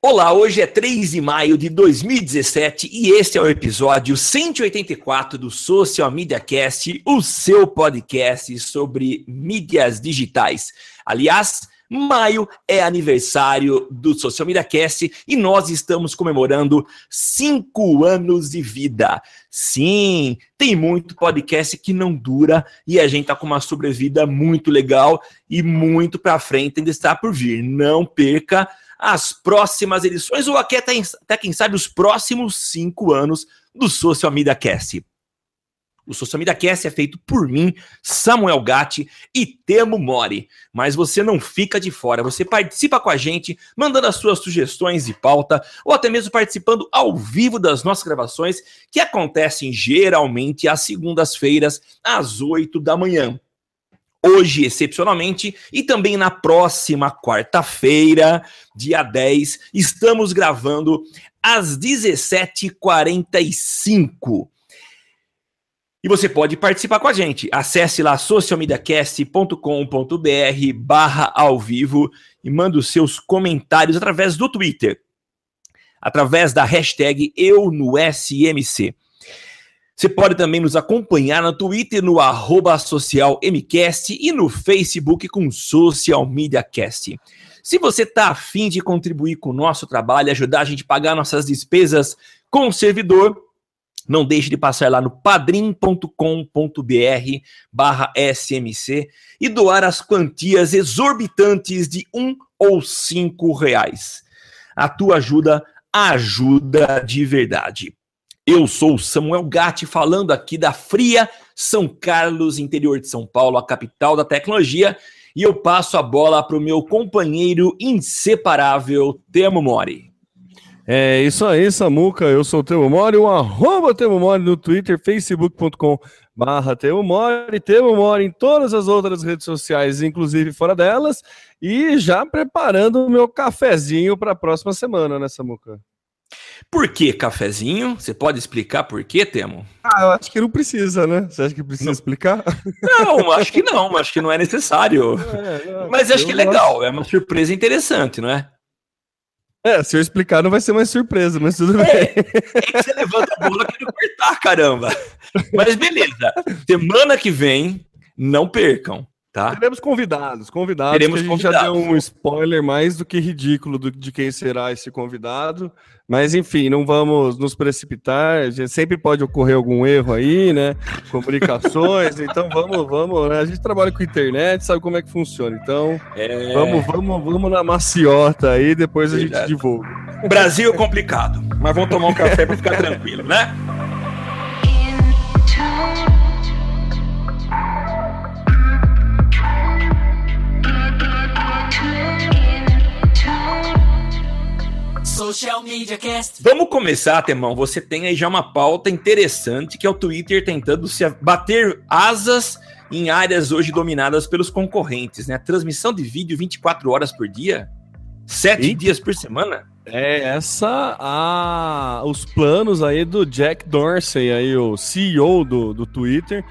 Olá, hoje é 3 de maio de 2017 e este é o episódio 184 do Social Media Cast, o seu podcast sobre mídias digitais. Aliás, maio é aniversário do Social Media Cast e nós estamos comemorando cinco anos de vida. Sim, tem muito podcast que não dura e a gente tá com uma sobrevida muito legal e muito para frente ainda está por vir. Não perca as próximas edições, ou até, até quem sabe os próximos cinco anos do Social Media Cast. O Social Media Cast é feito por mim, Samuel Gatti e Temo Mori. Mas você não fica de fora, você participa com a gente, mandando as suas sugestões de pauta, ou até mesmo participando ao vivo das nossas gravações, que acontecem geralmente às segundas-feiras, às 8 da manhã hoje, excepcionalmente, e também na próxima quarta-feira, dia 10, estamos gravando às 17h45. E você pode participar com a gente. Acesse lá socialmediacast.com.br barra ao vivo e manda os seus comentários através do Twitter, através da hashtag eu no SMC. Você pode também nos acompanhar no Twitter, no socialmcast e no Facebook com Social Media Cast. Se você está afim de contribuir com o nosso trabalho, ajudar a gente a pagar nossas despesas com o servidor, não deixe de passar lá no padrim.com.br barra SMC e doar as quantias exorbitantes de um ou cinco reais. A tua ajuda ajuda de verdade. Eu sou Samuel Gatti, falando aqui da fria São Carlos, interior de São Paulo, a capital da tecnologia, e eu passo a bola para o meu companheiro inseparável, Temo Mori. É isso aí, Samuca. Eu sou o Temo Mori, o arroba Temo Mori no Twitter, facebook.com barra Temo Mori, Temo Mori em todas as outras redes sociais, inclusive fora delas, e já preparando o meu cafezinho para a próxima semana, né, Samuca? Por que cafezinho? Você pode explicar por que, Temo? Ah, eu acho que não precisa, né? Você acha que precisa não. explicar? Não, acho que não, acho que não é necessário. É, não, Mas acho que é legal, é uma surpresa interessante, não é? É, se eu explicar não vai ser mais surpresa, mas tudo é, bem. É que você levanta a bola no cortar, caramba. Mas beleza. Semana que vem, não percam. Tá? Teremos convidados, convidados. Teremos a gente convidados. já deu um spoiler mais do que ridículo do, de quem será esse convidado. Mas enfim, não vamos nos precipitar. Sempre pode ocorrer algum erro aí, né? Comunicações. então vamos, vamos. Né? A gente trabalha com internet, sabe como é que funciona. Então é... vamos, vamos, vamos na maciota aí. Depois a gente divulga. Brasil é complicado, mas vamos tomar um café para ficar tranquilo, né? Social Media Cast. Vamos começar, Temão. Você tem aí já uma pauta interessante que é o Twitter tentando se bater asas em áreas hoje dominadas pelos concorrentes, né? Transmissão de vídeo 24 horas por dia, sete dias por semana. É essa a os planos aí do Jack Dorsey, aí o CEO do, do Twitter.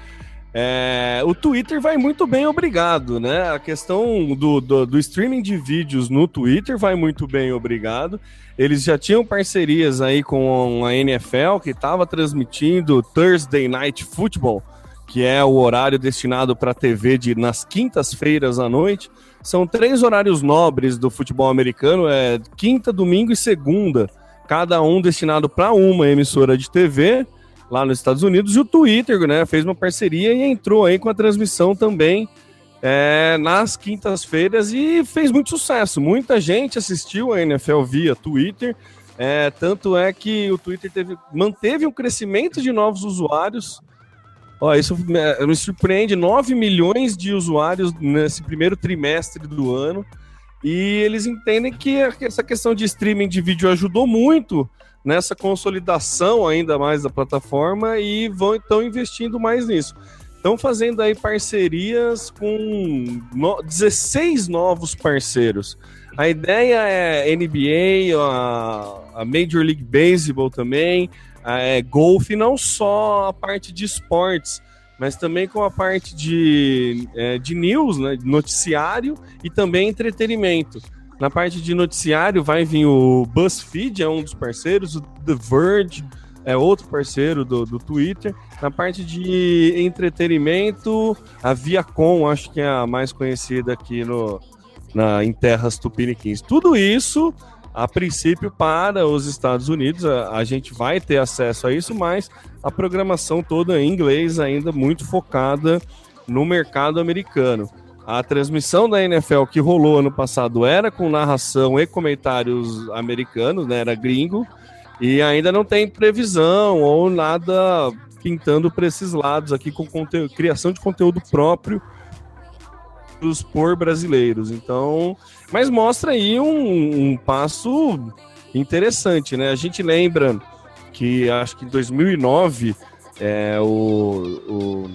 É, o Twitter vai muito bem, obrigado, né? A questão do, do, do, streaming de vídeos no Twitter vai muito bem, obrigado. Eles já tinham parcerias aí com a NFL, que estava transmitindo Thursday Night Football, que é o horário destinado para a TV de, nas quintas-feiras à noite. São três horários nobres do futebol americano, é quinta, domingo e segunda, cada um destinado para uma emissora de TV lá nos Estados Unidos. E o Twitter né, fez uma parceria e entrou aí com a transmissão também é, nas quintas-feiras e fez muito sucesso. Muita gente assistiu a NFL via Twitter. É, tanto é que o Twitter teve, manteve um crescimento de novos usuários. Ó, isso me, me surpreende: 9 milhões de usuários nesse primeiro trimestre do ano. E eles entendem que essa questão de streaming de vídeo ajudou muito nessa consolidação ainda mais da plataforma e vão então investindo mais nisso. Estão fazendo aí parcerias com no, 16 novos parceiros. A ideia é NBA, a, a Major League Baseball também, é, golfe, não só a parte de esportes, mas também com a parte de, é, de news, né, noticiário e também entretenimento. Na parte de noticiário vai vir o BuzzFeed, é um dos parceiros, o The Verge é outro parceiro do, do Twitter. Na parte de entretenimento, a Viacom, acho que é a mais conhecida aqui no, na, em terras tupiniquins. Tudo isso, a princípio, para os Estados Unidos, a, a gente vai ter acesso a isso, mas a programação toda em inglês ainda muito focada no mercado americano. A transmissão da NFL que rolou ano passado era com narração e comentários americanos, né? Era gringo. E ainda não tem previsão ou nada pintando para esses lados aqui com conteúdo, criação de conteúdo próprio por brasileiros. Então, mas mostra aí um, um, passo interessante, né? A gente lembra que acho que em 2009 é, o, o,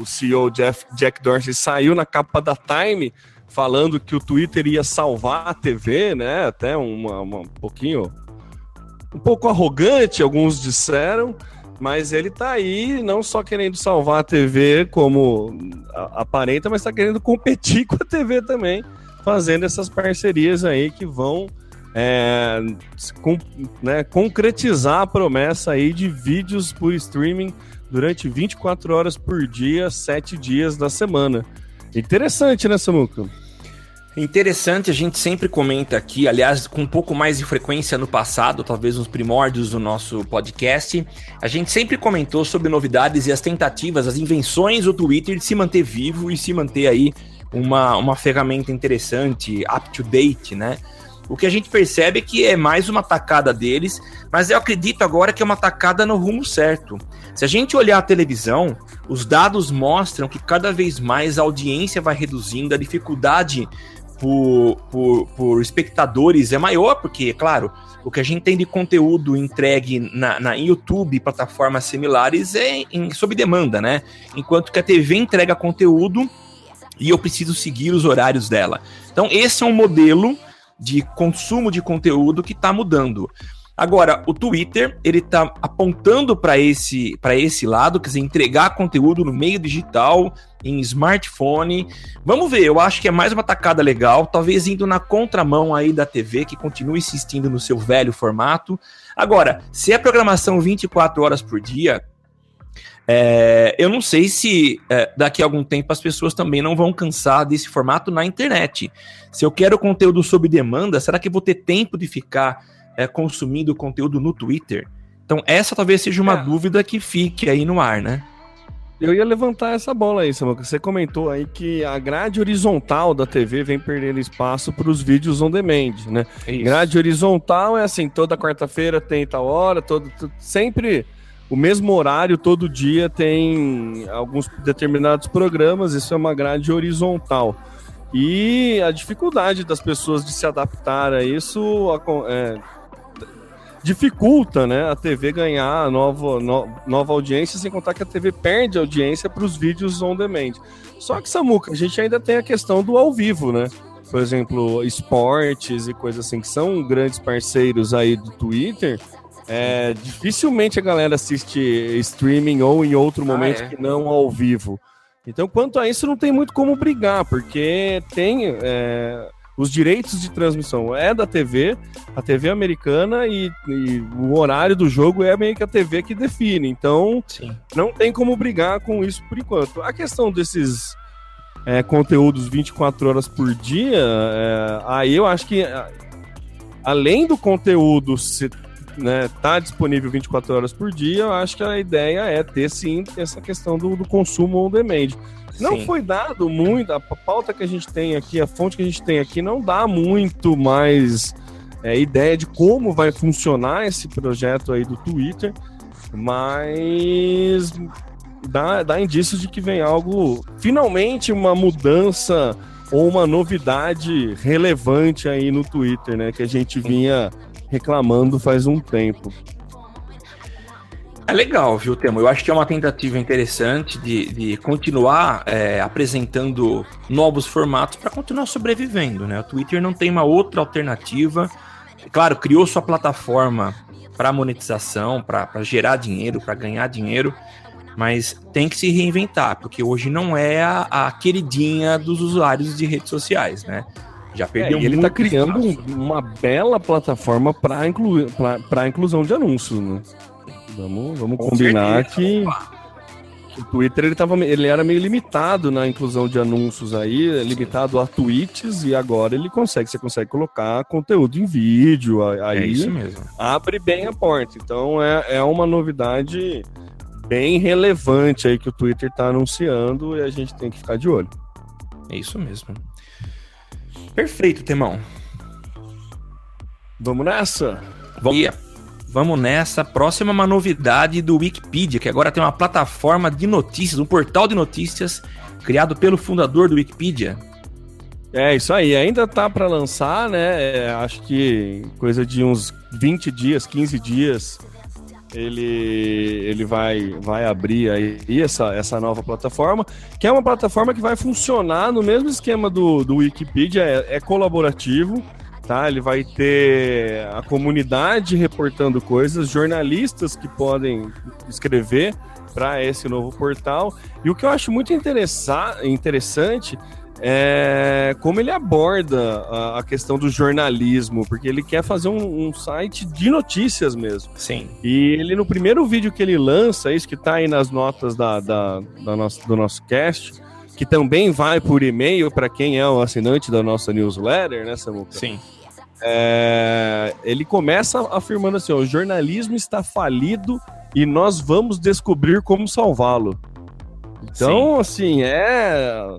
o CEO Jeff, Jack Dorsey saiu na capa da Time falando que o Twitter ia salvar a TV, né? Até uma, uma um pouquinho um pouco arrogante, alguns disseram, mas ele tá aí não só querendo salvar a TV como aparenta, mas tá querendo competir com a TV também, fazendo essas parcerias aí que vão é, com, né, concretizar a promessa aí de vídeos por streaming durante 24 horas por dia, 7 dias da semana. Interessante, né, Samuca? Interessante, a gente sempre comenta aqui, aliás, com um pouco mais de frequência no passado, talvez nos primórdios do nosso podcast, a gente sempre comentou sobre novidades e as tentativas, as invenções do Twitter de se manter vivo e se manter aí uma, uma ferramenta interessante, up to date, né? O que a gente percebe é que é mais uma tacada deles, mas eu acredito agora que é uma tacada no rumo certo. Se a gente olhar a televisão, os dados mostram que cada vez mais a audiência vai reduzindo, a dificuldade por, por, por espectadores é maior, porque, claro, o que a gente tem de conteúdo entregue na, na YouTube plataformas similares é em, sob demanda, né? Enquanto que a TV entrega conteúdo e eu preciso seguir os horários dela. Então, esse é um modelo de consumo de conteúdo que está mudando. Agora, o Twitter, ele tá apontando para esse, esse lado, quer dizer, entregar conteúdo no meio digital, em smartphone. Vamos ver, eu acho que é mais uma tacada legal, talvez indo na contramão aí da TV, que continua insistindo no seu velho formato. Agora, se é programação 24 horas por dia, é, eu não sei se é, daqui a algum tempo as pessoas também não vão cansar desse formato na internet. Se eu quero conteúdo sob demanda, será que eu vou ter tempo de ficar é, consumindo conteúdo no Twitter? Então, essa talvez seja uma é. dúvida que fique aí no ar, né? Eu ia levantar essa bola aí, Samuca. Você comentou aí que a grade horizontal da TV vem perdendo espaço para os vídeos on demand, né? É grade horizontal é assim, toda quarta-feira tem tal hora, todo, sempre o mesmo horário, todo dia tem alguns determinados programas, isso é uma grade horizontal. E a dificuldade das pessoas de se adaptar a isso é, dificulta né, a TV ganhar nova, no, nova audiência, sem contar que a TV perde audiência para os vídeos on demand. Só que, Samuca, a gente ainda tem a questão do ao vivo, né? Por exemplo, esportes e coisas assim, que são grandes parceiros aí do Twitter. É, dificilmente a galera assiste streaming ou em outro ah, momento ah, é? que não ao vivo. Então, quanto a isso, não tem muito como brigar, porque tem. É, os direitos de transmissão é da TV, a TV americana, e, e, o horário do jogo é meio que a TV que define. Então, Sim. não tem como brigar com isso por enquanto. A questão desses é, conteúdos 24 horas por dia, é, aí eu acho que, além do conteúdo né, tá disponível 24 horas por dia, eu acho que a ideia é ter sim essa questão do, do consumo on demand. Não Sim. foi dado muito, a pauta que a gente tem aqui, a fonte que a gente tem aqui, não dá muito mais é, ideia de como vai funcionar esse projeto aí do Twitter, mas dá, dá indícios de que vem algo, finalmente uma mudança ou uma novidade relevante aí no Twitter, né? Que a gente vinha reclamando faz um tempo. É legal, viu, Temo? Eu acho que é uma tentativa interessante de, de continuar é, apresentando novos formatos para continuar sobrevivendo, né? O Twitter não tem uma outra alternativa. Claro, criou sua plataforma para monetização, para gerar dinheiro, para ganhar dinheiro, mas tem que se reinventar, porque hoje não é a, a queridinha dos usuários de redes sociais, né? Já perdeu é, e ele está criando espaço. uma bela plataforma para inclu a inclusão de anúncios, né? Vamos, vamos combinar certeza. que o Twitter ele, tava, ele era meio limitado na inclusão de anúncios aí, limitado a tweets, e agora ele consegue, você consegue colocar conteúdo em vídeo, aí é isso mesmo. abre bem a porta. Então é, é uma novidade bem relevante aí que o Twitter está anunciando e a gente tem que ficar de olho. É isso mesmo. Perfeito, Temão. Vamos nessa? Vamos, Vamos nessa. Próxima uma novidade do Wikipedia, que agora tem uma plataforma de notícias, um portal de notícias criado pelo fundador do Wikipedia. É, isso aí. Ainda tá para lançar, né? É, acho que coisa de uns 20 dias, 15 dias ele, ele vai, vai abrir aí essa, essa nova plataforma, que é uma plataforma que vai funcionar no mesmo esquema do, do Wikipedia, é, é colaborativo, tá? Ele vai ter a comunidade reportando coisas, jornalistas que podem escrever para esse novo portal. E o que eu acho muito interessante é, como ele aborda a, a, questão do jornalismo, porque ele quer fazer um, um, site de notícias mesmo. Sim. E ele, no primeiro vídeo que ele lança, isso que está aí nas notas da, da, da nosso, do nosso cast, que também vai por e-mail para quem é o assinante da nossa newsletter, né, Samuca? Sim. É, ele começa afirmando assim: ó, o jornalismo está falido e nós vamos descobrir como salvá-lo. Então, Sim. assim, é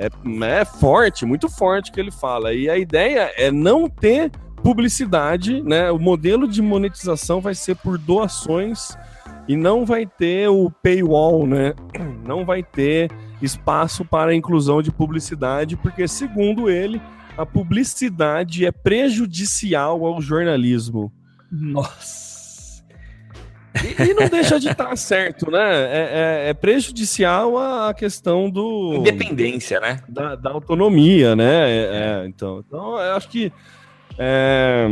é, é forte, muito forte que ele fala. E a ideia é não ter publicidade, né? O modelo de monetização vai ser por doações e não vai ter o paywall, né? Não vai ter espaço para a inclusão de publicidade, porque segundo ele, a publicidade é prejudicial ao jornalismo. Nossa. E, e, não deixa de estar certo, né? É, é, é, prejudicial a questão do. Independência, né? Da, da autonomia, né? É, é então, então, eu acho que. É,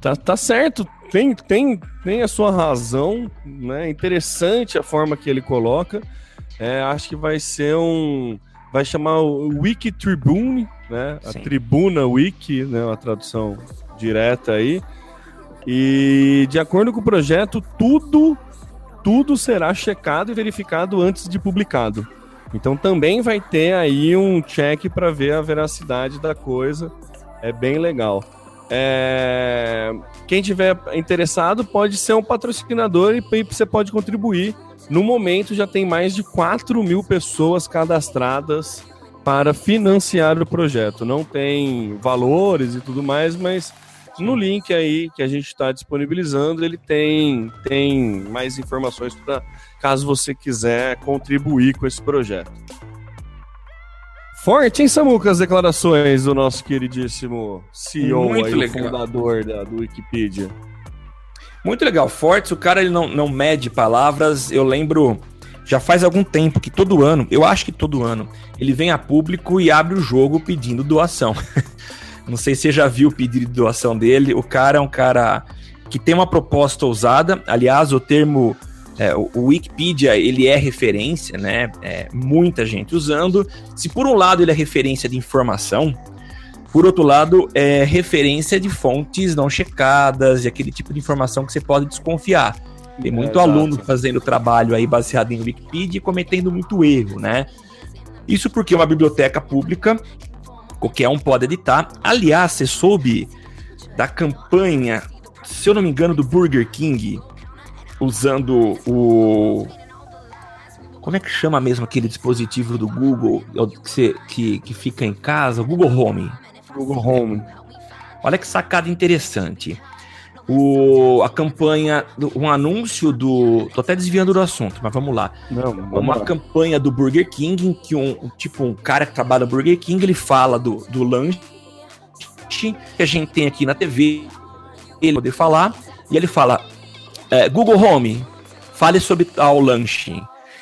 tá, tá certo, tem, tem, tem a sua razão, né? Interessante a forma que ele coloca. É, acho que vai ser um. Vai chamar o Wiki Tribune, né? A Tribuna Wiki, né? A tradução direta aí. E de acordo com o projeto, tudo tudo será checado e verificado antes de publicado. Então também vai ter aí um check para ver a veracidade da coisa. É bem legal. É... Quem tiver interessado pode ser um patrocinador e você pode contribuir. No momento já tem mais de 4 mil pessoas cadastradas para financiar o projeto. Não tem valores e tudo mais, mas no link aí que a gente está disponibilizando, ele tem, tem mais informações para caso você quiser contribuir com esse projeto. Forte, hein, Samuca, as declarações do nosso queridíssimo CEO Muito aí, legal. fundador da, do Wikipedia. Muito legal, Forte, o cara ele não, não mede palavras, eu lembro, já faz algum tempo que todo ano, eu acho que todo ano, ele vem a público e abre o jogo pedindo doação. Não sei se você já viu o pedido de doação dele. O cara é um cara que tem uma proposta ousada. Aliás, o termo é, o Wikipedia ele é referência, né? É, muita gente usando. Se por um lado ele é referência de informação, por outro lado é referência de fontes não checadas e aquele tipo de informação que você pode desconfiar. Tem muito é, aluno fazendo trabalho aí baseado em Wikipedia e cometendo muito erro, né? Isso porque é uma biblioteca pública qualquer um pode editar. Aliás, você soube da campanha, se eu não me engano, do Burger King, usando o. Como é que chama mesmo aquele dispositivo do Google que, você, que, que fica em casa? O Google Home. Google Home. Olha que sacada interessante o, a campanha, um anúncio do. Tô até desviando do assunto, mas vamos lá. Não, vamos Uma lá. campanha do Burger King, em que um, tipo, um cara que trabalha no Burger King, ele fala do, do lanche que a gente tem aqui na TV, ele poder falar, e ele fala: é, Google Home, fale sobre tal lanche.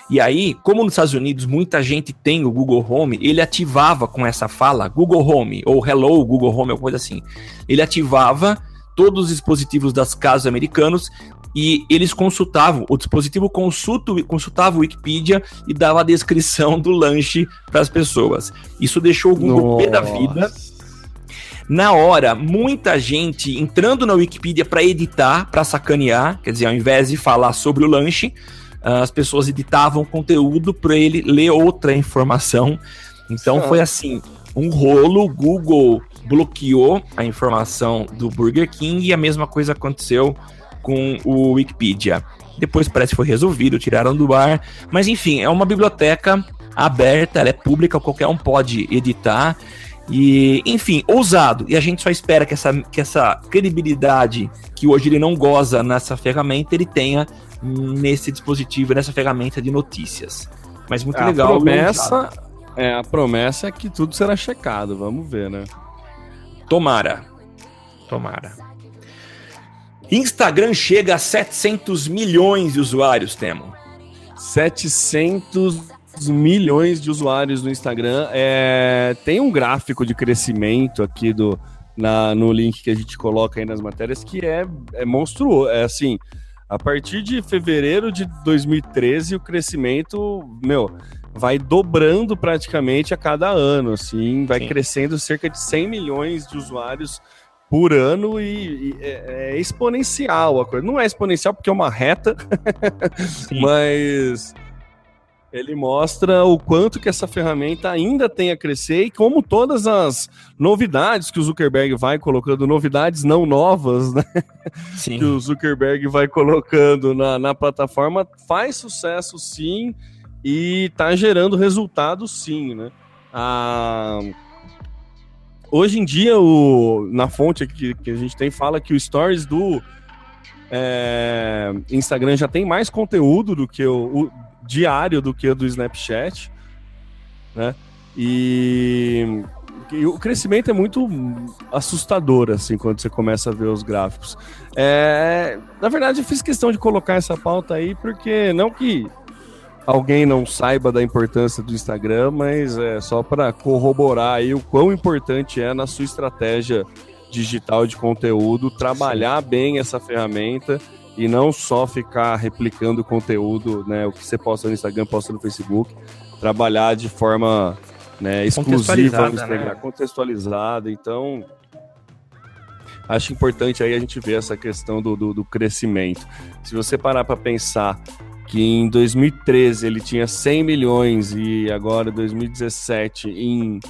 E aí, como nos Estados Unidos muita gente tem o Google Home, ele ativava com essa fala Google Home, ou Hello Google Home, alguma coisa assim. Ele ativava todos os dispositivos das casas americanos e eles consultavam, o dispositivo consulta, consultava o Wikipedia e dava a descrição do lanche para as pessoas. Isso deixou o Google pé da vida. Na hora, muita gente entrando na Wikipedia para editar, para sacanear, quer dizer, ao invés de falar sobre o lanche, ah, as pessoas editavam conteúdo para ele ler outra informação. Então foi assim, um rolo, Google bloqueou a informação do Burger King e a mesma coisa aconteceu com o Wikipedia. Depois parece que foi resolvido, tiraram do ar. Mas enfim, é uma biblioteca aberta, ela é pública, qualquer um pode editar. E, enfim, ousado. E a gente só espera que essa, que essa credibilidade que hoje ele não goza nessa ferramenta, ele tenha nesse dispositivo, nessa ferramenta de notícias. Mas muito a legal. Promessa, é, a promessa é que tudo será checado. Vamos ver, né? Tomara. Tomara. Instagram chega a 700 milhões de usuários, Temo. 700 milhões de usuários no Instagram. É, tem um gráfico de crescimento aqui do, na, no link que a gente coloca aí nas matérias que é, é monstruoso. É assim, a partir de fevereiro de 2013, o crescimento, meu, vai dobrando praticamente a cada ano, assim, vai Sim. crescendo cerca de 100 milhões de usuários por ano e, e é, é, exponencial a coisa. Não é exponencial porque é uma reta, mas ele mostra o quanto que essa ferramenta ainda tem a crescer e como todas as novidades que o Zuckerberg vai colocando, novidades não novas, né? Sim. que o Zuckerberg vai colocando na, na plataforma, faz sucesso sim e tá gerando resultado sim, né? Ah, Hoje em dia, o, na fonte que, que a gente tem, fala que o Stories do é, Instagram já tem mais conteúdo do que o, o, diário do que o do Snapchat, né? E, e, o crescimento é muito assustador, assim, quando você começa a ver os gráficos. É, na verdade, eu fiz questão de colocar essa pauta aí, porque não que alguém não saiba da importância do Instagram, mas é só para corroborar aí o quão importante é na sua estratégia digital de conteúdo trabalhar Sim. bem essa ferramenta e não só ficar replicando conteúdo, né, o que você posta no Instagram, posta no Facebook, trabalhar de forma né, exclusiva no Instagram, né? contextualizada. Então, acho importante aí a gente ver essa questão do, do, do crescimento. Se você parar para pensar que em 2013 ele tinha 100 milhões e agora 2017 em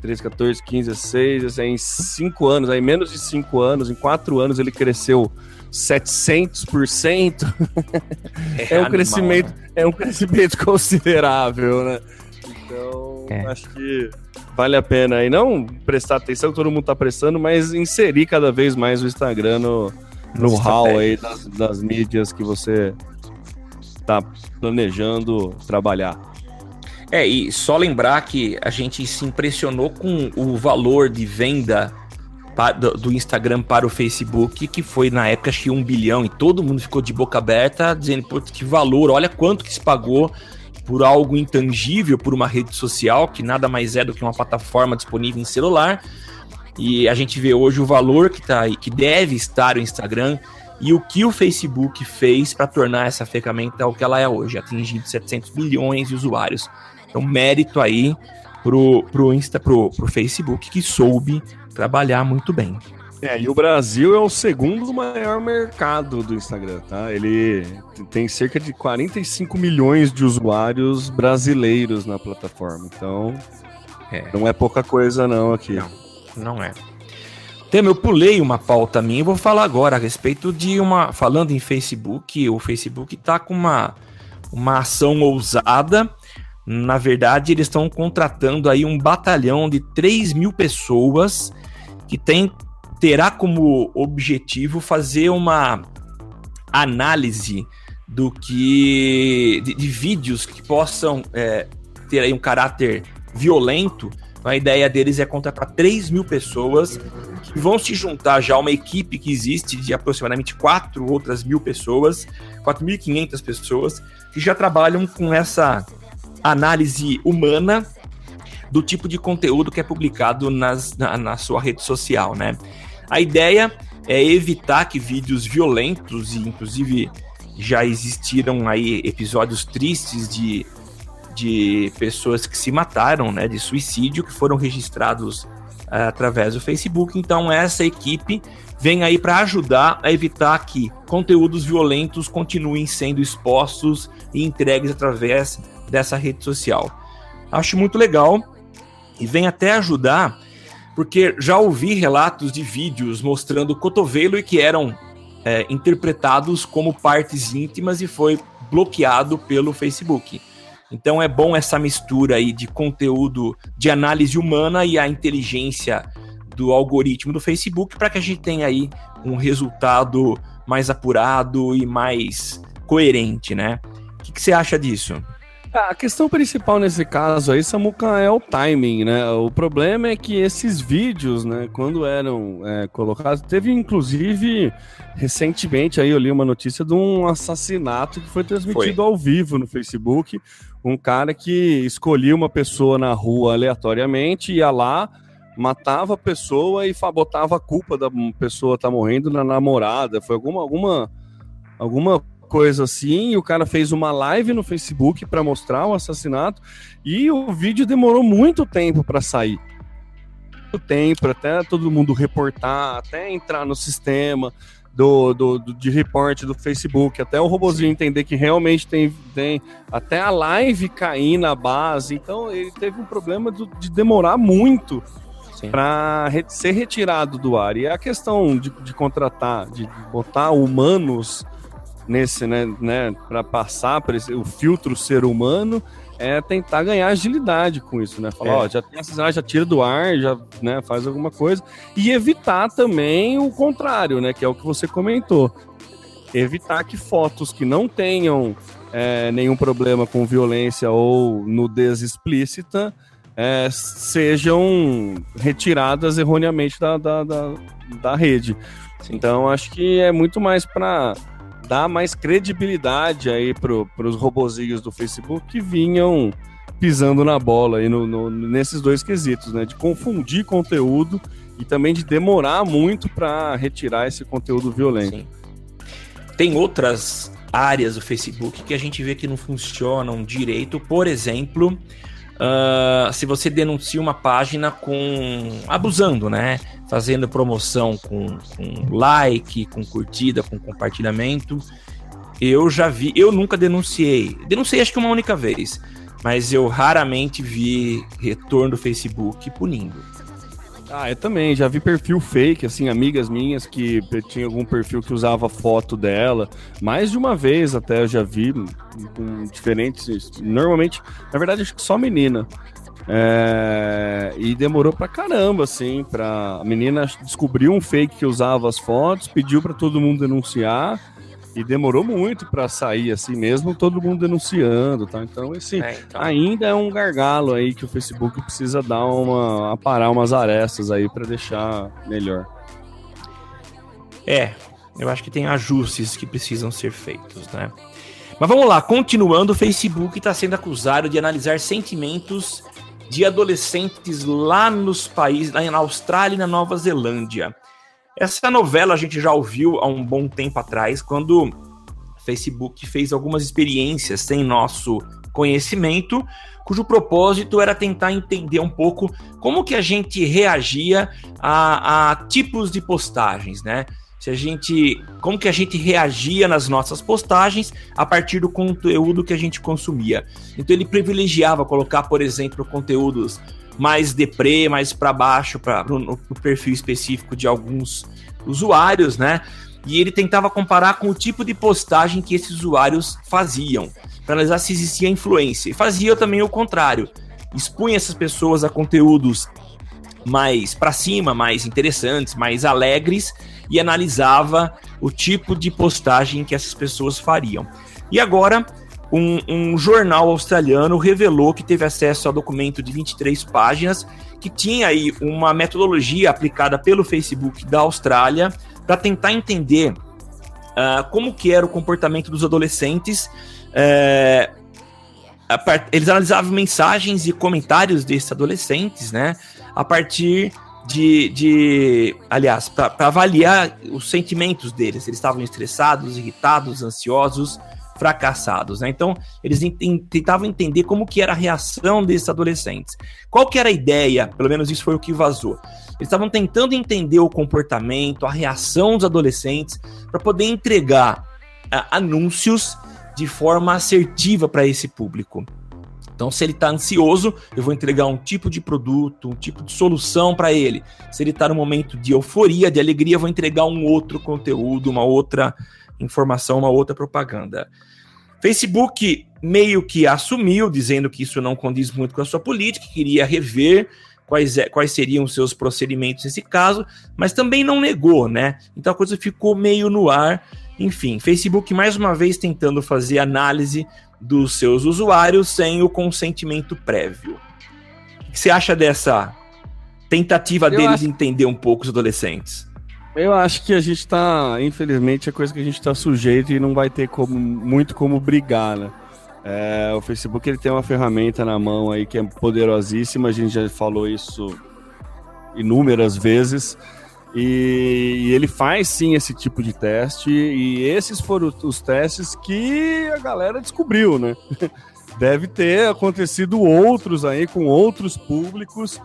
13, 14, 15, 16, em 5 anos, aí menos de 5 anos, em 4 anos ele cresceu 700%. É, é um crescimento, né? é um crescimento considerável, né? Então, é. acho que vale a pena aí não prestar atenção que todo mundo tá prestando, mas inserir cada vez mais o Instagram no, no hall aí das, das mídias que você está planejando trabalhar. É, e só lembrar que a gente se impressionou com o valor de venda do Instagram para o Facebook, que foi na época acho que um bilhão, e todo mundo ficou de boca aberta, dizendo, pô, que valor, olha quanto que se pagou por algo intangível, por uma rede social, que nada mais é do que uma plataforma disponível em celular. E a gente vê hoje o valor que tá aí, que deve estar o Instagram e o que o Facebook fez para tornar essa ferramenta o que ela é hoje, atingindo 700 milhões de usuários. Então, mérito aí pro, pro, Insta, pro, pro Facebook, que soube trabalhar muito bem. É, e o Brasil é o segundo maior mercado do Instagram, tá? Ele tem cerca de 45 milhões de usuários brasileiros na plataforma. Então, é. não é pouca coisa não aqui. Não, não é. Tema, eu pulei uma pauta minha e vou falar agora a respeito de uma. Falando em Facebook, o Facebook está com uma, uma ação ousada. Na verdade, eles estão contratando aí um batalhão de 3 mil pessoas que tem, terá como objetivo fazer uma análise do que. de, de vídeos que possam é, ter aí um caráter violento. A ideia deles é contratar 3 mil pessoas que vão se juntar já a uma equipe que existe de aproximadamente quatro outras mil pessoas, 4.500 pessoas, que já trabalham com essa análise humana do tipo de conteúdo que é publicado nas, na, na sua rede social, né? A ideia é evitar que vídeos violentos, e inclusive já existiram aí episódios tristes de, de pessoas que se mataram, né, de suicídio, que foram registrados através do Facebook. Então, essa equipe vem aí para ajudar a evitar que conteúdos violentos continuem sendo expostos e entregues através dessa rede social. Acho muito legal e vem até ajudar, porque já ouvi relatos de vídeos mostrando cotovelo e que eram é, interpretados como partes íntimas e foi bloqueado pelo Facebook. Então é bom essa mistura aí de conteúdo de análise humana e a inteligência do algoritmo do Facebook para que a gente tenha aí um resultado mais apurado e mais coerente, né? O que, que você acha disso? A questão principal nesse caso aí, Samuca, é o timing, né? O problema é que esses vídeos, né, quando eram é, colocados, teve inclusive recentemente aí eu li uma notícia de um assassinato que foi transmitido foi. ao vivo no Facebook. Um cara que escolhia uma pessoa na rua aleatoriamente, ia lá, matava a pessoa e botava a culpa da pessoa estar tá morrendo na namorada. Foi alguma, alguma, alguma coisa assim, e o cara fez uma live no Facebook para mostrar o assassinato, e o vídeo demorou muito tempo para sair. Muito tempo, até todo mundo reportar, até entrar no sistema do, do, do de reporte do Facebook, até o robozinho entender que realmente tem, tem até a live cair na base. Então ele teve um problema do, de demorar muito para re ser retirado do ar. E a questão de, de contratar, de botar humanos nesse, né, né para passar por esse, o filtro ser humano, é tentar ganhar agilidade com isso, né? Falar, é. ó, já tem essa já tira do ar, já, né, faz alguma coisa e evitar também o contrário, né, que é o que você comentou. Evitar que fotos que não tenham é, nenhum problema com violência ou nudez explícita é, sejam retiradas erroneamente da, da, da, da rede. Sim. Então, acho que é muito mais para dar mais credibilidade aí para os robozinhos do Facebook que vinham pisando na bola aí no, no, nesses dois quesitos, né? De confundir conteúdo e também de demorar muito para retirar esse conteúdo violento. Sim. Tem outras áreas do Facebook que a gente vê que não funcionam direito, por exemplo, Uh, se você denuncia uma página com abusando, né? Fazendo promoção com, com like, com curtida, com compartilhamento. Eu já vi, eu nunca denunciei. Denunciei acho que uma única vez, mas eu raramente vi retorno do Facebook punindo. Ah, eu também, já vi perfil fake, assim, amigas minhas que tinha algum perfil que usava foto dela. Mais de uma vez até eu já vi, com diferentes. Normalmente, na verdade, acho que só menina. É, e demorou pra caramba, assim, pra. A menina descobriu um fake que usava as fotos, pediu para todo mundo denunciar. E demorou muito para sair assim mesmo, todo mundo denunciando, tá? Então esse é, então. ainda é um gargalo aí que o Facebook precisa dar uma aparar umas arestas aí para deixar melhor. É, eu acho que tem ajustes que precisam ser feitos, né? Mas vamos lá, continuando, o Facebook está sendo acusado de analisar sentimentos de adolescentes lá nos países, lá na Austrália e na Nova Zelândia. Essa novela a gente já ouviu há um bom tempo atrás, quando o Facebook fez algumas experiências sem nosso conhecimento, cujo propósito era tentar entender um pouco como que a gente reagia a, a tipos de postagens, né? Se a gente, como que a gente reagia nas nossas postagens a partir do conteúdo que a gente consumia. Então ele privilegiava colocar, por exemplo, conteúdos mais deprê, mais para baixo, para o perfil específico de alguns usuários, né? E ele tentava comparar com o tipo de postagem que esses usuários faziam, para analisar se existia influência. E fazia também o contrário, expunha essas pessoas a conteúdos mais para cima, mais interessantes, mais alegres e analisava o tipo de postagem que essas pessoas fariam. E agora um, um, jornal australiano revelou que teve acesso a documento de 23 páginas que tinha aí uma metodologia aplicada pelo Facebook da Austrália para tentar entender uh, como que era o comportamento dos adolescentes. Uh, eles analisavam mensagens e comentários desses adolescentes, né? A partir de, de aliás, para avaliar os sentimentos deles. Eles estavam estressados, irritados, ansiosos, fracassados, né? Então, eles tentavam entender como que era a reação desses adolescentes. Qual que era a ideia? Pelo menos isso foi o que vazou. Eles estavam tentando entender o comportamento, a reação dos adolescentes, para poder entregar uh, anúncios de forma assertiva para esse público. Então, se ele está ansioso, eu vou entregar um tipo de produto, um tipo de solução para ele. Se ele está no momento de euforia, de alegria, eu vou entregar um outro conteúdo, uma outra informação, uma outra propaganda. Facebook meio que assumiu, dizendo que isso não condiz muito com a sua política, queria rever quais, é, quais seriam os seus procedimentos nesse caso, mas também não negou, né? Então a coisa ficou meio no ar. Enfim, Facebook mais uma vez tentando fazer análise dos seus usuários sem o consentimento prévio. O que você acha dessa tentativa Eu deles acho... entender um pouco os adolescentes? Eu acho que a gente tá, infelizmente, é coisa que a gente tá sujeito e não vai ter como, muito como brigar, né? É, o Facebook ele tem uma ferramenta na mão aí que é poderosíssima, a gente já falou isso inúmeras vezes. E, e, ele faz sim esse tipo de teste, e esses foram os testes que a galera descobriu, né? Deve ter acontecido outros aí com outros públicos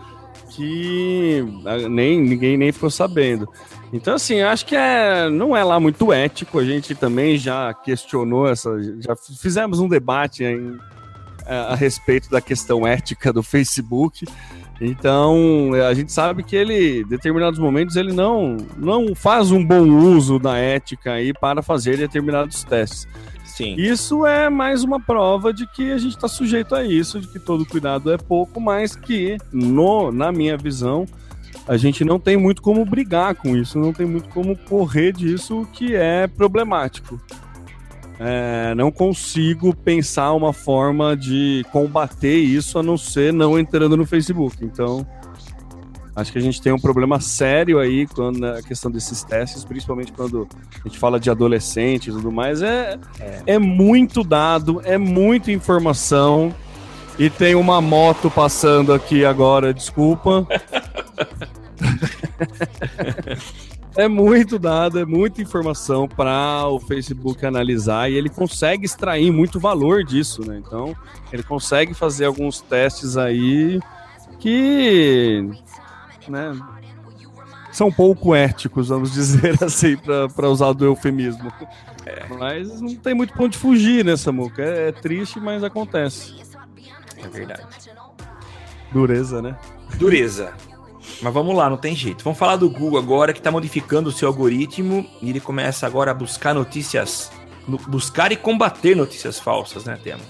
que ah, nem ninguém nem ficou sabendo. Então, assim, acho que é, não é lá muito ético. A gente também já questionou essa. Já fizemos um debate em, a, a respeito da questão ética do Facebook. Então, a gente sabe que ele, em determinados momentos, ele não, não faz um bom uso da ética aí para fazer determinados testes. Sim. Isso é mais uma prova de que a gente está sujeito a isso, de que todo cuidado é pouco, mas que, no, na minha visão, a gente não tem muito como brigar com isso, não tem muito como correr disso, que é problemático. É, não consigo pensar uma forma de combater isso a não ser não entrando no Facebook. Então, acho que a gente tem um problema sério aí quando a questão desses testes, principalmente quando a gente fala de adolescentes e tudo mais. É, é. é muito dado, é muita informação. E tem uma moto passando aqui agora, desculpa. É muito dado, é muita informação para o Facebook analisar e ele consegue extrair muito valor disso, né? Então, ele consegue fazer alguns testes aí que, né, são pouco éticos, vamos dizer assim, para usar do eufemismo. É. Mas não tem muito ponto de fugir nessa muca. É, é triste, mas acontece. É verdade. Dureza, né? Dureza. Mas vamos lá, não tem jeito. Vamos falar do Google agora, que está modificando o seu algoritmo e ele começa agora a buscar notícias, buscar e combater notícias falsas, né, Tema?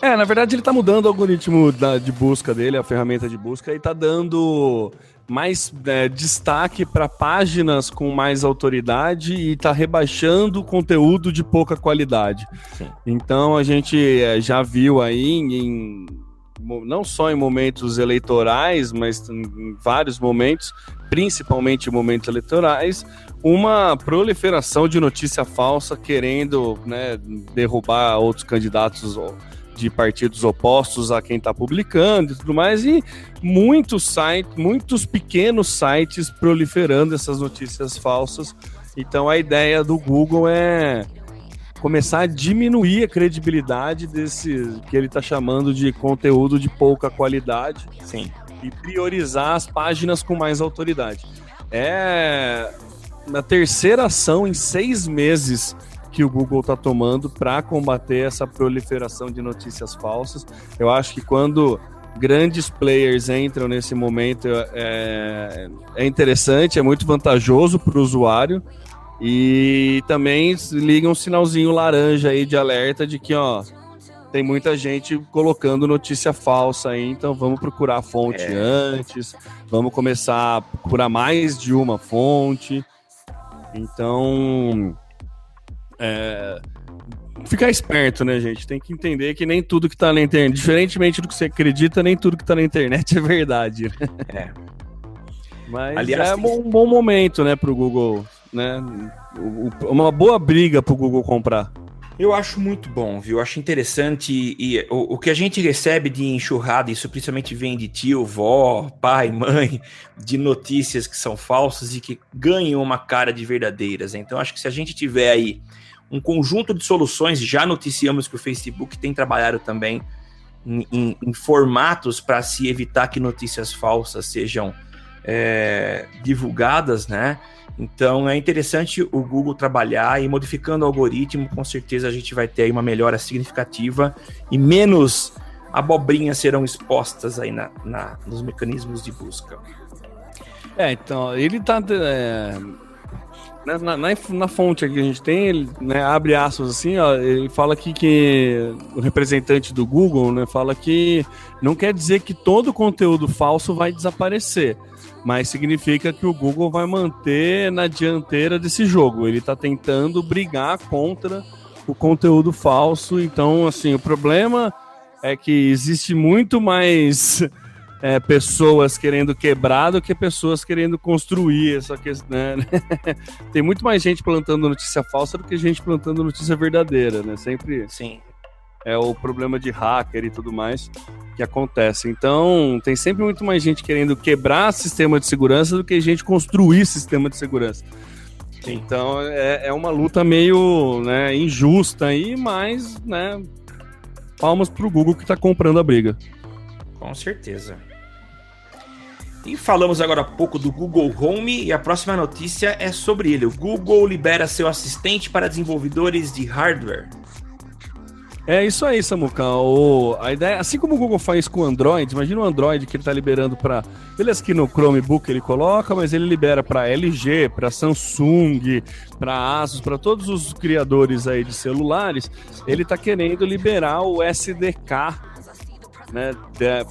É, na verdade ele está mudando o algoritmo da, de busca dele, a ferramenta de busca, e está dando mais é, destaque para páginas com mais autoridade e está rebaixando o conteúdo de pouca qualidade. Sim. Então a gente é, já viu aí em não só em momentos eleitorais, mas em vários momentos, principalmente em momentos eleitorais, uma proliferação de notícia falsa querendo né, derrubar outros candidatos de partidos opostos a quem está publicando e tudo mais, e muitos sites, muitos pequenos sites proliferando essas notícias falsas. Então a ideia do Google é começar a diminuir a credibilidade desse que ele está chamando de conteúdo de pouca qualidade. Sim. E priorizar as páginas com mais autoridade. É na terceira ação em seis meses que o Google está tomando para combater essa proliferação de notícias falsas. Eu acho que quando grandes players entram nesse momento é, é interessante, é muito vantajoso para o usuário e também liga um sinalzinho laranja aí de alerta de que, ó, tem muita gente colocando notícia falsa aí, então vamos procurar a fonte é. antes, vamos começar a procurar mais de uma fonte. Então, é, ficar esperto, né, gente? Tem que entender que nem tudo que tá na internet, diferentemente do que você acredita, nem tudo que tá na internet é verdade. Né? É. Mas Aliás, é um bom momento, né, pro Google né? Uma boa briga pro Google comprar. Eu acho muito bom, viu? Eu acho interessante e o, o, que a gente recebe de enxurrada, isso principalmente vem de tio, vó, pai, mãe, de notícias que são falsas e que ganham uma cara de verdadeiras. Então acho que se a gente tiver aí um conjunto de soluções, já noticiamos que o Facebook tem trabalhado também em, em, em formatos para se evitar que notícias falsas sejam é, divulgadas, né? Então é interessante o Google trabalhar e modificando o algoritmo, com certeza a gente vai ter aí uma melhora significativa e menos abobrinhas serão expostas aí na, na nos mecanismos de busca. É, então, ele tá. É, na, na, na, fonte que a gente tem, ele né, abre aspas assim, ó, ele fala aqui que o representante do Google né, fala que não quer dizer que todo conteúdo falso vai desaparecer mas significa que o Google vai manter na dianteira desse jogo. Ele está tentando brigar contra o conteúdo falso. Então, assim, o problema é que existe muito mais é, pessoas querendo quebrar do que pessoas querendo construir essa questão. Né? Tem muito mais gente plantando notícia falsa do que gente plantando notícia verdadeira, né? Sempre. Sim. É o problema de hacker e tudo mais que acontece. Então, tem sempre muito mais gente querendo quebrar sistema de segurança do que gente construir sistema de segurança. Sim. Então, é, é uma luta meio né, injusta aí, mas, né, palmas pro Google que está comprando a briga. Com certeza. E falamos agora há pouco do Google Home e a próxima notícia é sobre ele. O Google libera seu assistente para desenvolvedores de hardware. É isso aí, Samuca. O, a ideia, assim como o Google faz com o Android, imagina o Android que ele está liberando para. Beleza que no Chromebook ele coloca, mas ele libera para LG, para Samsung, para Asus, para todos os criadores aí de celulares. Ele está querendo liberar o SDK né,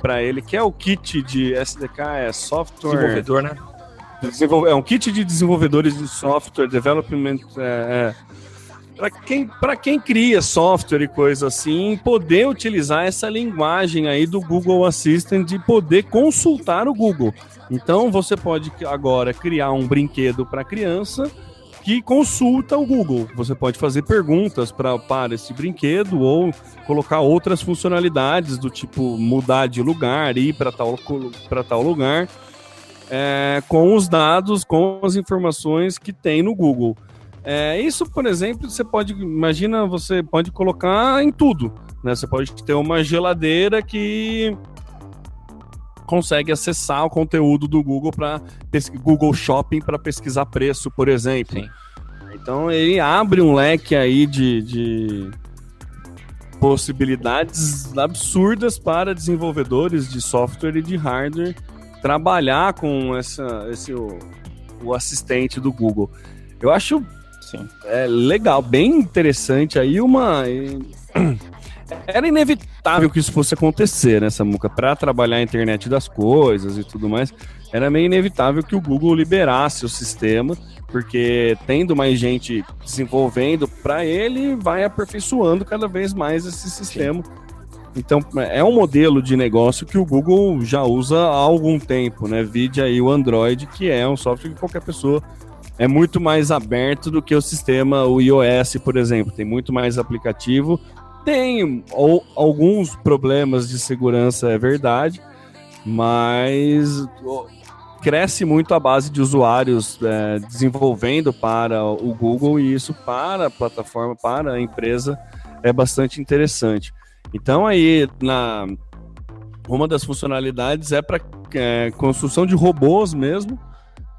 para ele, que é o kit de SDK, é software. Desenvolvedor, né? É um kit de desenvolvedores de software, development. É, é para quem, quem cria software e coisa assim, poder utilizar essa linguagem aí do Google Assistant e poder consultar o Google. Então você pode agora criar um brinquedo para criança que consulta o Google. Você pode fazer perguntas pra, para esse brinquedo ou colocar outras funcionalidades do tipo mudar de lugar, ir para tal, tal lugar, é, com os dados, com as informações que tem no Google. É, isso, por exemplo, você pode, imagina, você pode colocar em tudo, né? Você pode ter uma geladeira que consegue acessar o conteúdo do Google para Google Shopping para pesquisar preço, por exemplo. Sim. Então ele abre um leque aí de, de possibilidades absurdas para desenvolvedores de software e de hardware trabalhar com essa, esse o, o assistente do Google. Eu acho Sim. É legal, bem interessante aí uma. Era inevitável que isso fosse acontecer, né, Samuca? Para trabalhar a internet das coisas e tudo mais, era meio inevitável que o Google liberasse o sistema, porque tendo mais gente desenvolvendo para ele, vai aperfeiçoando cada vez mais esse sistema. Sim. Então, é um modelo de negócio que o Google já usa há algum tempo, né? Vide aí o Android, que é um software que qualquer pessoa é muito mais aberto do que o sistema, o iOS, por exemplo. Tem muito mais aplicativo. Tem ou, alguns problemas de segurança, é verdade, mas cresce muito a base de usuários é, desenvolvendo para o Google e isso para a plataforma, para a empresa, é bastante interessante. Então aí na uma das funcionalidades é para é, construção de robôs mesmo,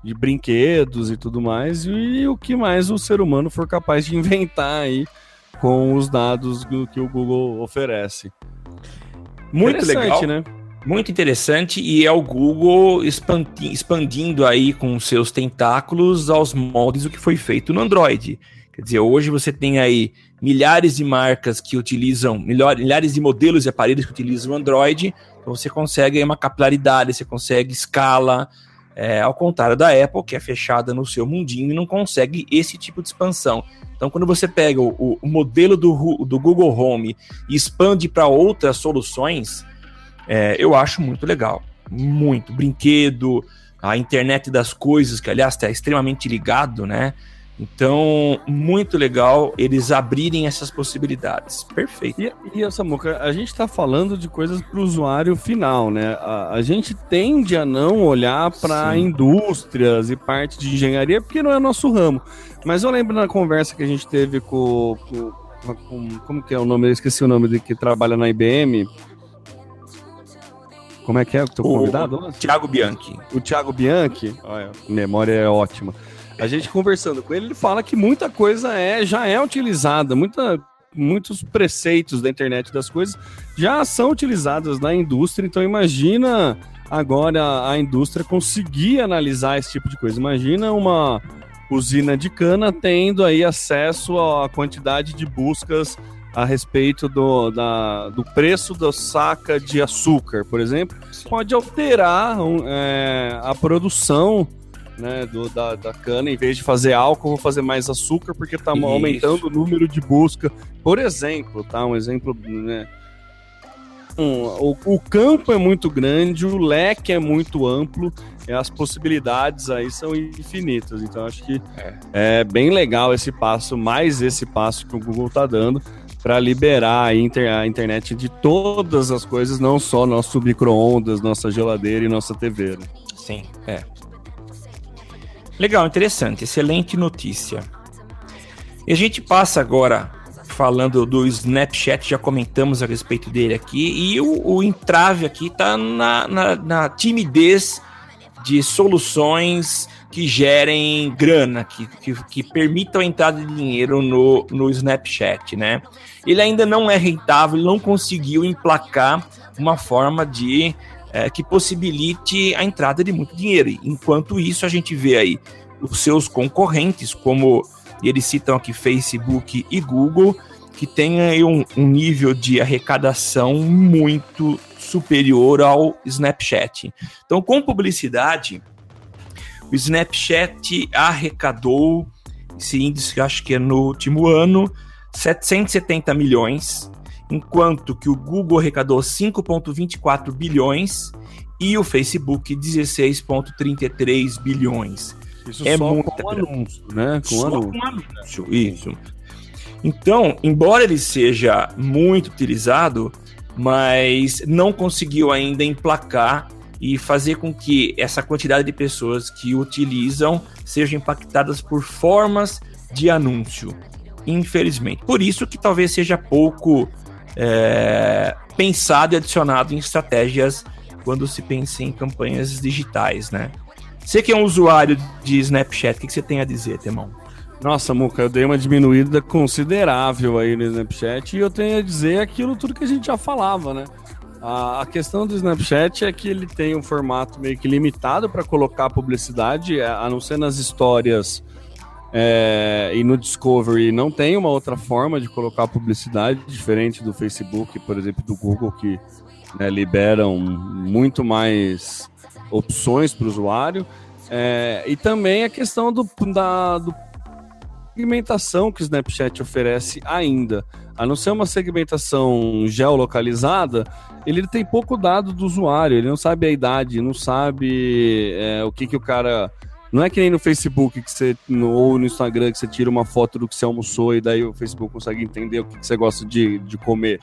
de brinquedos e tudo mais, e o que mais o ser humano for capaz de inventar aí com os dados que o Google oferece. Muito legal, né? Muito interessante e é o Google expandi expandindo aí com seus tentáculos aos moldes do que foi feito no Android. Quer dizer, hoje você tem aí milhares de marcas que utilizam, milhares de modelos e aparelhos que utilizam o Android, então você consegue aí uma capilaridade, você consegue escala, é, ao contrário da Apple, que é fechada no seu mundinho e não consegue esse tipo de expansão. Então, quando você pega o, o modelo do, do Google Home e expande para outras soluções, é, eu acho muito legal. Muito. Brinquedo, a internet das coisas, que aliás está extremamente ligado, né? Então, muito legal eles abrirem essas possibilidades. Perfeito. E, e Samuca, a gente está falando de coisas para o usuário final, né? A, a, gente tende a não olhar para indústrias e parte de engenharia porque não é nosso ramo. Mas eu lembro na conversa que a gente teve com, com, com como que é o nome? Eu esqueci o nome de que trabalha na IBM. Como é que é o teu convidado? O Thiago Bianchi. O Thiago Bianchi, olha, memória é ótima. A gente conversando com ele, ele fala que muita coisa é já é utilizada, muita, muitos preceitos da internet das coisas já são utilizados na indústria. Então imagina agora a indústria conseguir analisar esse tipo de coisa. Imagina uma usina de cana tendo aí acesso à quantidade de buscas a respeito do, da, do preço da saca de açúcar, por exemplo, pode alterar é, a produção né, do, da, da cana, em vez de fazer álcool, vou fazer mais açúcar, porque está aumentando o número de busca. Por exemplo, tá? Um exemplo, né? Um, o, o, campo é muito grande, o leque é muito amplo, e as possibilidades aí são infinitas. Então, acho que é, é bem legal esse passo, mais esse passo que o Google está dando para liberar a, inter, a, internet de todas as coisas, não só nosso micro-ondas, nossa geladeira e nossa TV. Né? Sim, é. Legal, interessante, excelente notícia. E a gente passa agora falando do Snapchat, já comentamos a respeito dele aqui, e o, o entrave aqui está na, na, na, timidez de soluções que gerem grana, que, que, que, permitam a entrada de dinheiro no, no Snapchat, né? Ele ainda não é rentável, não conseguiu emplacar uma forma de é, que possibilite a entrada de muito dinheiro. Enquanto isso, a gente vê aí os seus concorrentes, como eles citam aqui Facebook e Google, que têm aí um, um nível de arrecadação muito superior ao Snapchat. Então, com publicidade, o Snapchat arrecadou esse índice, acho que é no último ano, 770 milhões enquanto que o Google arrecadou 5,24 bilhões e o Facebook 16,33 bilhões. Isso é só muito com anúncio, né? Com só anúncio. com anúncio, isso. Então, embora ele seja muito utilizado, mas não conseguiu ainda emplacar e fazer com que essa quantidade de pessoas que utilizam sejam impactadas por formas de anúncio, infelizmente. Por isso que talvez seja pouco é, pensado e adicionado em estratégias quando se pensa em campanhas digitais, né? Você que é um usuário de Snapchat, o que, você tem a dizer, Temão? Nossa, Muca, eu dei uma diminuída considerável aí no Snapchat e eu tenho a dizer aquilo tudo que a gente já falava, né? A, a questão do Snapchat é que ele tem um formato meio que limitado para colocar publicidade, a não ser nas histórias é, e no Discovery não tem uma outra forma de colocar publicidade diferente do Facebook, por exemplo, do Google, que né, liberam muito mais opções para o usuário. É, e também a questão do, da do segmentação que o Snapchat oferece ainda. A não ser uma segmentação geolocalizada, ele tem pouco dado do usuário, ele não sabe a idade, não sabe é, o que, que o cara não é que nem no Facebook que você, no, ou no Instagram que você tira uma foto do que você almoçou e daí o Facebook consegue entender o que, que você gosta de, de comer.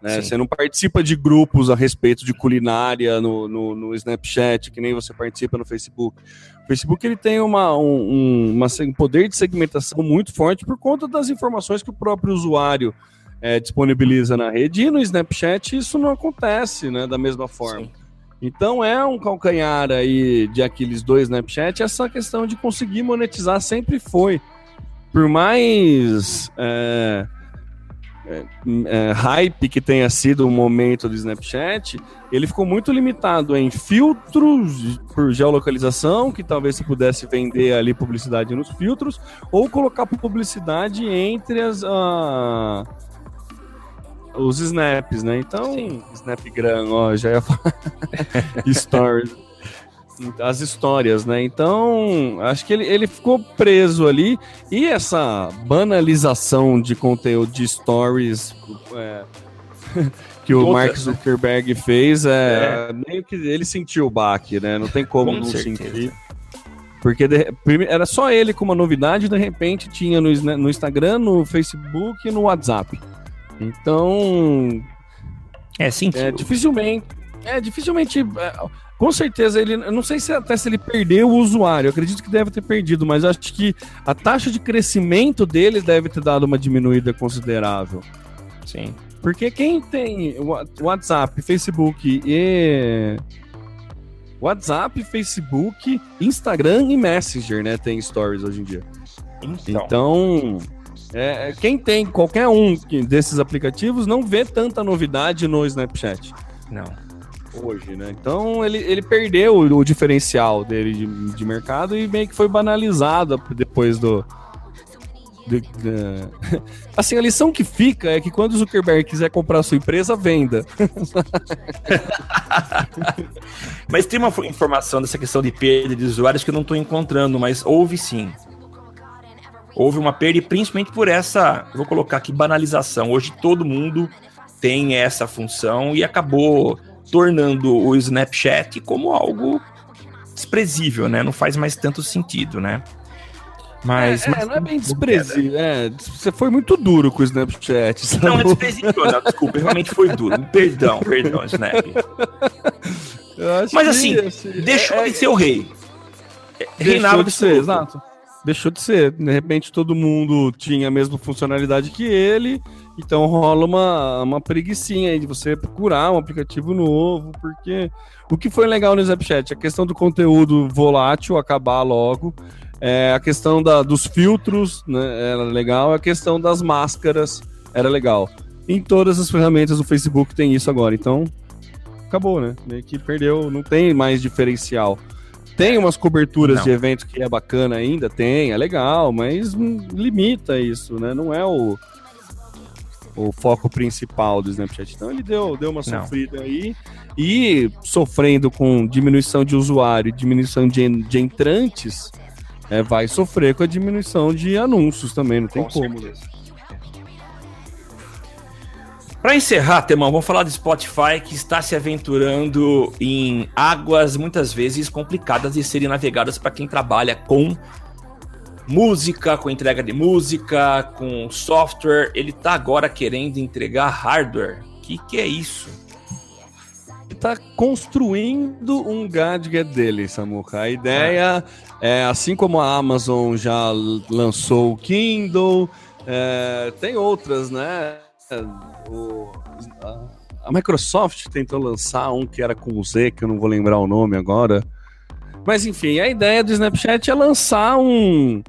Né? Você não participa de grupos a respeito de culinária no, no, no, Snapchat, que nem você participa no Facebook. O Facebook ele tem uma, um, uma, um poder de segmentação muito forte por conta das informações que o próprio usuário é, disponibiliza na rede. E no Snapchat isso não acontece né, da mesma forma. Sim. Então é um calcanhar aí de aqueles dois Snapchat, essa questão de conseguir monetizar sempre foi. Por mais é, é, é, hype que tenha sido o momento do Snapchat, ele ficou muito limitado em filtros por geolocalização, que talvez se pudesse vender ali publicidade nos filtros, ou colocar publicidade entre as. Os snaps, né? Então, Sim. Snapgram, ó, já ia falar. Stories. As histórias, né? Então, acho que ele, ele ficou preso ali. E essa banalização de conteúdo de stories é, que o Outra. Mark Zuckerberg fez, é, é, meio que ele sentiu o baque, né? Não tem como Com não certeza. sentir. Porque de, era só ele com uma novidade, de repente tinha no, no Instagram, no Facebook e no WhatsApp. Então. É, sim. É, dificilmente. É, dificilmente. É, com certeza ele. Eu não sei se até se ele perdeu o usuário. Eu acredito que deve ter perdido, mas acho que a taxa de crescimento dele deve ter dado uma diminuída considerável. Sim. Porque quem tem WhatsApp, Facebook e WhatsApp, Facebook, Instagram e Messenger, né? Tem stories hoje em dia. Então, então é, quem tem qualquer um desses aplicativos não vê tanta novidade no Snapchat. Não. Hoje, né? Então ele, ele perdeu o, diferencial dele de, de mercado e meio que foi banalizado depois do, de, de... Assim, a lição que fica é que quando o Zuckerberg quiser comprar a sua empresa, venda. mas tem uma informação dessa questão de perda de usuários que eu não estou encontrando, mas houve sim. Houve uma perda, e principalmente por essa, vou colocar aqui, banalização. Hoje todo mundo tem essa função e acabou tornando o Snapchat como algo desprezível, né? Não faz mais tanto sentido, né? Mas, é, mas, não é bem desprezível. É, você foi muito duro com o Snapchat. Sabe? Não, é desprezível, não, desculpa, realmente foi duro. Perdão, perdão, Snap. Mas assim, assim deixou é, de ser o rei. Reinava de ser, exato. Deixou de ser. De repente todo mundo tinha a mesma funcionalidade que ele. Então rola uma, uma preguiçinha aí de você procurar um aplicativo novo, porque o que foi legal no Snapchat? A questão do conteúdo volátil acabar logo. É, a questão da, dos filtros né, era legal, a questão das máscaras era legal. Em todas as ferramentas do Facebook tem isso agora, então acabou, né? Meio que perdeu, não tem mais diferencial. Tem umas coberturas não. de eventos que é bacana ainda, tem, é legal, mas limita isso, né? Não é o, o foco principal do Snapchat. Então ele deu, deu uma sofrida não. aí e sofrendo com diminuição de usuário, diminuição de, de entrantes, é, vai sofrer com a diminuição de anúncios também, não tem com como. Para encerrar, Temão, vamos falar do Spotify que está se aventurando em águas muitas vezes complicadas de serem navegadas para quem trabalha com música, com entrega de música, com software. Ele está agora querendo entregar hardware. O que, que é isso? está construindo um gadget dele, Samuca. A ideia é, assim como a Amazon já lançou o Kindle, é, tem outras, né? O, a, a, Microsoft tentou lançar um que era com Z, que eu não vou lembrar o nome agora. Mas enfim, a ideia do Snapchat é lançar um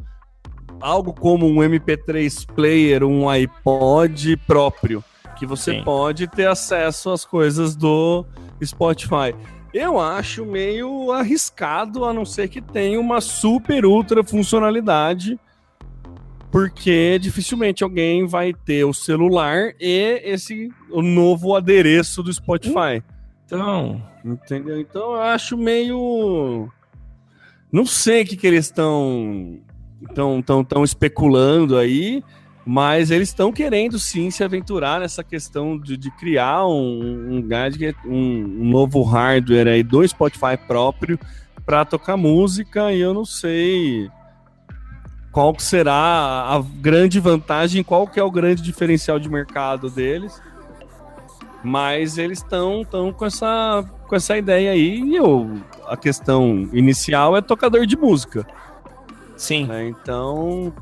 algo como um MP3 player, um iPod próprio, que você Sim. pode ter acesso às coisas do Spotify. Eu acho meio arriscado, a não ser que tenha uma super ultra funcionalidade, porque dificilmente alguém vai ter o celular e esse o novo adereço do Spotify. Então, entendeu? Então eu acho meio não sei o que, que eles estão tão, tão, tão especulando aí. Mas eles estão querendo sim se aventurar nessa questão de, de criar um, um gadget, um, um, novo hardware aí do Spotify próprio para tocar música e eu não sei qual que será a grande vantagem, qual que é o grande diferencial de mercado deles. Mas eles estão tão com essa com essa ideia aí e eu, a questão inicial é tocador de música. Sim. Né? Então,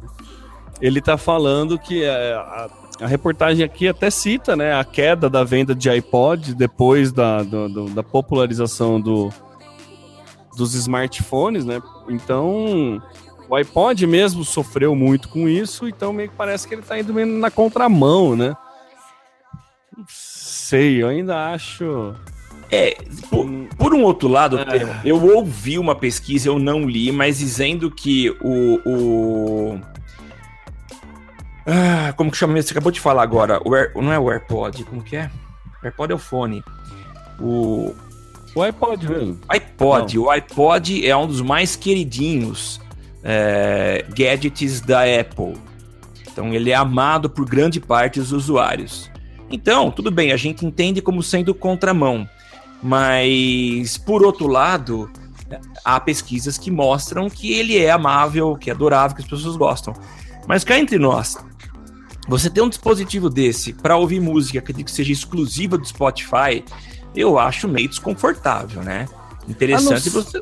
ele está falando que é, a, a, reportagem aqui até cita né, a queda da venda de iPod depois da, do, da popularização do, dos smartphones, né? Então, o iPod mesmo sofreu muito com isso, então meio que parece que ele está indo meio na contramão, né? Não sei, eu ainda acho. É, por, por um outro lado, é. eu ouvi uma pesquisa, eu não li, mas dizendo que o, o ah, como que chama mesmo? Você acabou de falar agora. O Air, não é o AirPod, como que é? O AirPod é o fone. O. O iPod mesmo. iPod. Não. O iPod é um dos mais queridinhos é, gadgets da Apple. Então ele é amado por grande parte dos usuários. Então, tudo bem, a gente entende como sendo contramão. Mas, por outro lado, há pesquisas que mostram que ele é amável, que é adorável, que as pessoas gostam. Mas cá entre nós, você ter um dispositivo desse para ouvir música que seja exclusiva do Spotify, eu acho meio desconfortável, né? Interessante você.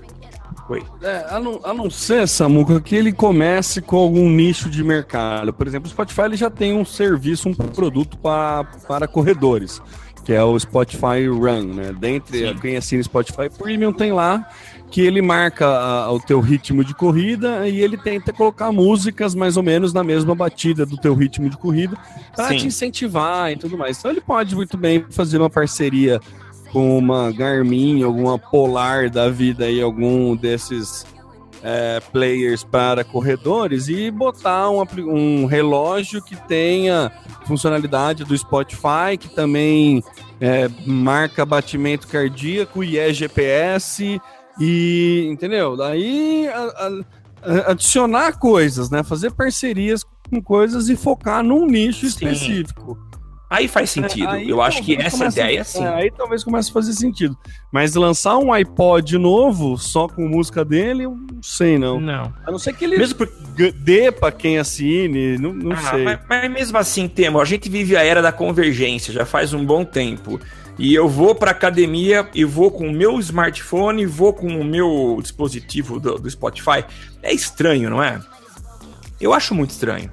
É, a, não, a não ser, Samuca, que ele comece com algum nicho de mercado. Por exemplo, o Spotify ele já tem um serviço, um produto pra, para corredores, que é o Spotify Run, né? Dentre Sim. quem assina Spotify Premium tem lá que ele marca a, o teu ritmo de corrida e ele tenta colocar músicas mais ou menos na mesma batida do teu ritmo de corrida para te incentivar e tudo mais. Então ele pode muito bem fazer uma parceria com uma Garmin, alguma Polar da vida aí, algum desses é, players para corredores e botar um, um relógio que tenha funcionalidade do Spotify, que também é, marca batimento cardíaco e é GPS e, entendeu? Daí a, a, adicionar coisas, né? Fazer parcerias com coisas e focar num nicho sim. específico. Aí faz é, sentido. É, aí Eu acho que essa ideia, sim. É, aí talvez comece a fazer sentido. Mas lançar um iPod novo só com música dele, eu não sei, não. Não. A não ser que ele mesmo por... dê pra quem assine, não, não ah, sei. Mas, mas, mesmo assim, Temo, a gente vive a era da convergência já faz um bom tempo e eu vou para academia e vou com o meu smartphone, vou com o meu dispositivo do, do Spotify. É estranho, não é? Eu acho muito estranho.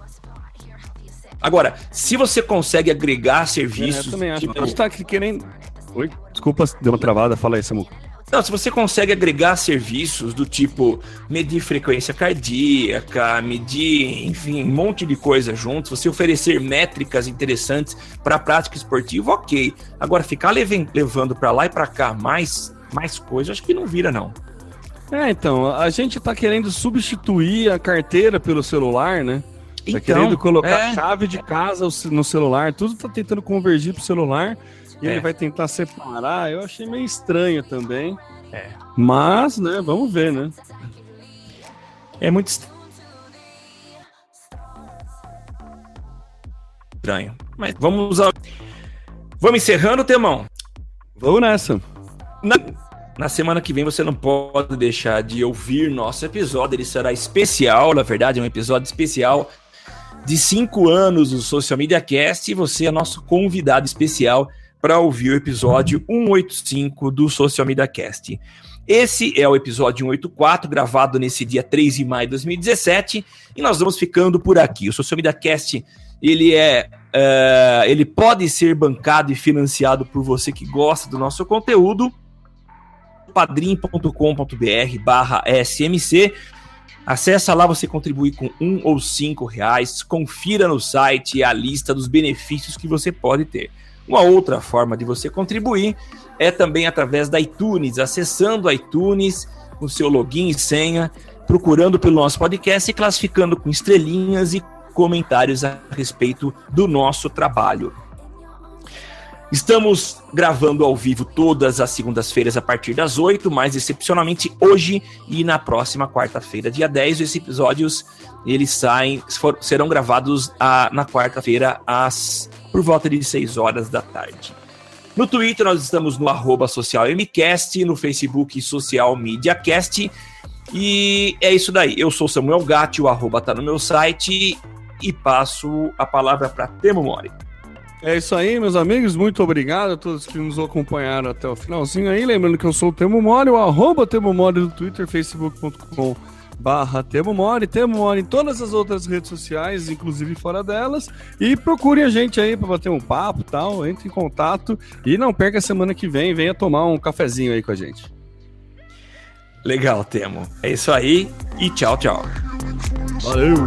Agora, se você consegue agregar serviços. É, eu também acho. Tipo... Você tá querendo. Oi? Desculpa, deu uma travada, fala aí, Samuco. Não, se você consegue agregar serviços do tipo medir frequência cardíaca, medir, enfim, um monte de coisa junto, se você oferecer métricas interessantes para a prática esportiva, ok. Agora, ficar levando para lá e para cá mais, mais coisa, acho que não vira, não. É, então, a gente está querendo substituir a carteira pelo celular, né? Tá então, querendo colocar é... chave de casa no celular, tudo tá tentando convergir pro celular. E é. ele vai tentar separar. Eu achei meio estranho também. É. Mas, né, vamos ver, né? É muito estranho. Mas vamos ao... Vamos encerrando, Temão? Vamos nessa. Na... Na semana que vem você não pode deixar de ouvir nosso episódio. Ele será especial, na verdade, é um episódio especial de cinco anos do Social Media Cast. E você é nosso convidado especial para ouvir o episódio 185 do Social Media Cast. Esse é o episódio 184, gravado nesse dia 3 de maio de 2017, e nós vamos ficando por aqui. O Social Media Cast, ele é, uh, ele pode ser bancado e financiado por você que gosta do nosso conteúdo, padrim.com.br barra smc, Acesse lá, você contribui com um ou cinco reais, confira no site a lista dos benefícios que você pode ter. Uma outra forma de você contribuir é também através da iTunes, acessando iTunes com seu login e senha, procurando pelo nosso podcast e classificando com estrelinhas e comentários a respeito do nosso trabalho. Estamos gravando ao vivo todas as segundas-feiras a partir das 8, mas excepcionalmente hoje e na próxima quarta-feira, dia 10, esses episódios eles saem, for, serão gravados a, na quarta-feira às por volta de 6 horas da tarde. No Twitter nós estamos no arroba socialmcast, no Facebook Social Mediacast. E é isso daí. Eu sou Samuel Gatti, o arroba tá no meu site e passo a palavra para Temo Mori. É isso aí, meus amigos. Muito obrigado a todos que nos acompanharam até o finalzinho aí. Lembrando que eu sou o Temo Mori, o arroba Temo Mori do Twitter, facebook.com barra Temo Mori, Temo Mori em todas as outras redes sociais, inclusive fora delas, e procure a gente aí para bater um papo tal, entre em contato e não perca a semana que vem, venha tomar um cafezinho aí com a gente. Legal, Temo. É isso aí e tchau, tchau. Valeu!